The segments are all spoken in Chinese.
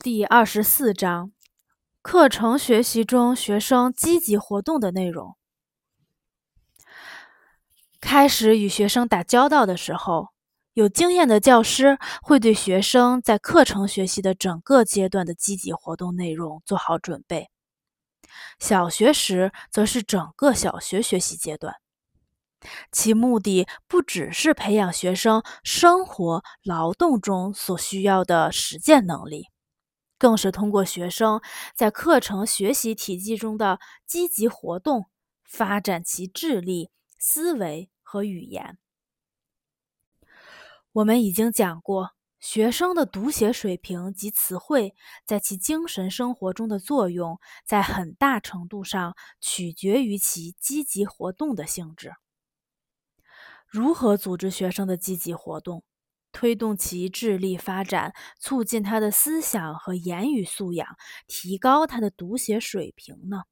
第二十四章：课程学习中学生积极活动的内容。开始与学生打交道的时候，有经验的教师会对学生在课程学习的整个阶段的积极活动内容做好准备。小学时，则是整个小学学习阶段，其目的不只是培养学生生活劳动中所需要的实践能力。更是通过学生在课程学习体系中的积极活动，发展其智力、思维和语言。我们已经讲过，学生的读写水平及词汇在其精神生活中的作用，在很大程度上取决于其积极活动的性质。如何组织学生的积极活动？推动其智力发展，促进他的思想和言语素养，提高他的读写水平呢？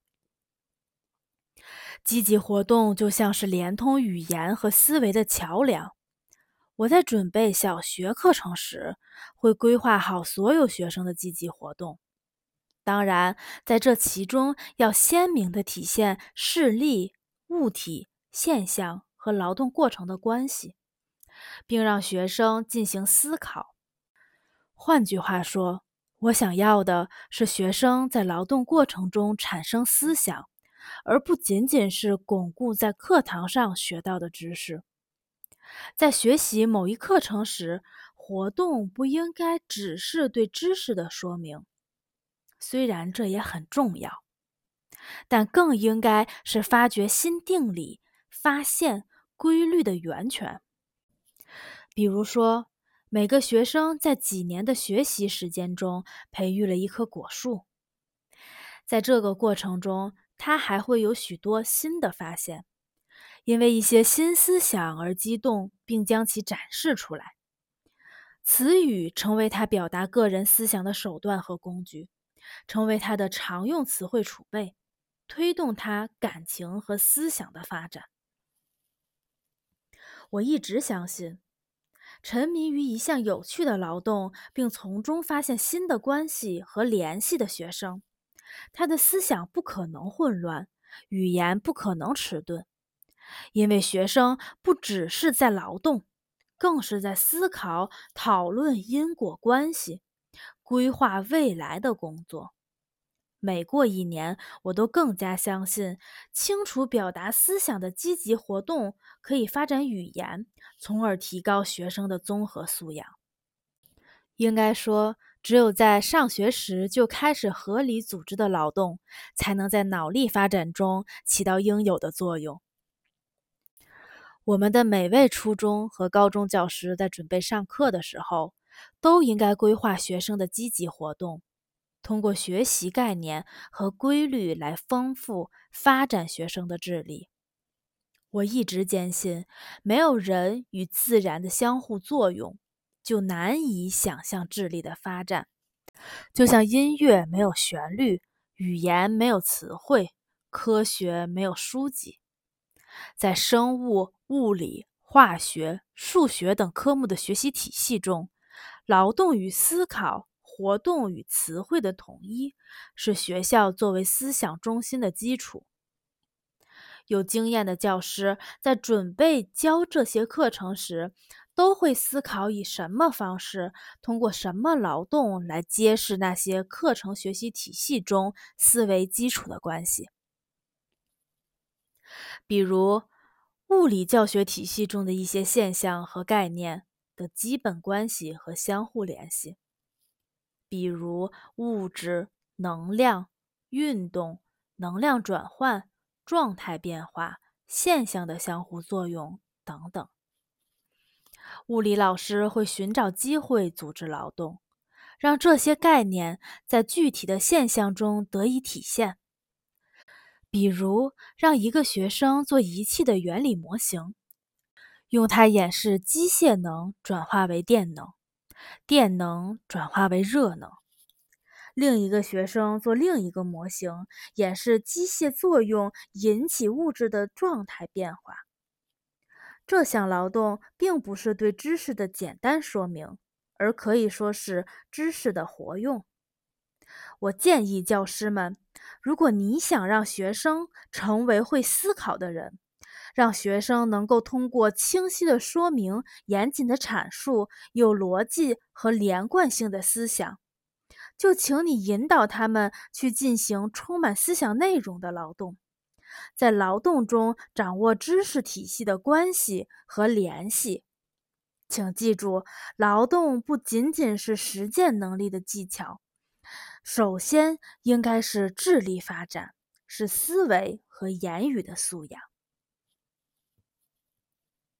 积极活动就像是连通语言和思维的桥梁。我在准备小学课程时，会规划好所有学生的积极活动。当然，在这其中要鲜明地体现视力、物体、现象和劳动过程的关系。并让学生进行思考。换句话说，我想要的是学生在劳动过程中产生思想，而不仅仅是巩固在课堂上学到的知识。在学习某一课程时，活动不应该只是对知识的说明，虽然这也很重要，但更应该是发掘新定理、发现规律的源泉。比如说，每个学生在几年的学习时间中培育了一棵果树，在这个过程中，他还会有许多新的发现，因为一些新思想而激动，并将其展示出来。词语成为他表达个人思想的手段和工具，成为他的常用词汇储备，推动他感情和思想的发展。我一直相信。沉迷于一项有趣的劳动，并从中发现新的关系和联系的学生，他的思想不可能混乱，语言不可能迟钝，因为学生不只是在劳动，更是在思考、讨论因果关系、规划未来的工作。每过一年，我都更加相信，清楚表达思想的积极活动可以发展语言，从而提高学生的综合素养。应该说，只有在上学时就开始合理组织的劳动，才能在脑力发展中起到应有的作用。我们的每位初中和高中教师在准备上课的时候，都应该规划学生的积极活动。通过学习概念和规律来丰富发展学生的智力。我一直坚信，没有人与自然的相互作用，就难以想象智力的发展。就像音乐没有旋律，语言没有词汇，科学没有书籍。在生物、物理、化学、数学等科目的学习体系中，劳动与思考。活动与词汇的统一是学校作为思想中心的基础。有经验的教师在准备教这些课程时，都会思考以什么方式，通过什么劳动来揭示那些课程学习体系中思维基础的关系。比如，物理教学体系中的一些现象和概念的基本关系和相互联系。比如物质、能量、运动、能量转换、状态变化、现象的相互作用等等。物理老师会寻找机会组织劳动，让这些概念在具体的现象中得以体现。比如，让一个学生做仪器的原理模型，用它演示机械能转化为电能。电能转化为热能。另一个学生做另一个模型，演示机械作用引起物质的状态变化。这项劳动并不是对知识的简单说明，而可以说是知识的活用。我建议教师们，如果你想让学生成为会思考的人，让学生能够通过清晰的说明、严谨的阐述、有逻辑和连贯性的思想，就请你引导他们去进行充满思想内容的劳动，在劳动中掌握知识体系的关系和联系。请记住，劳动不仅仅是实践能力的技巧。首先，应该是智力发展，是思维和言语的素养。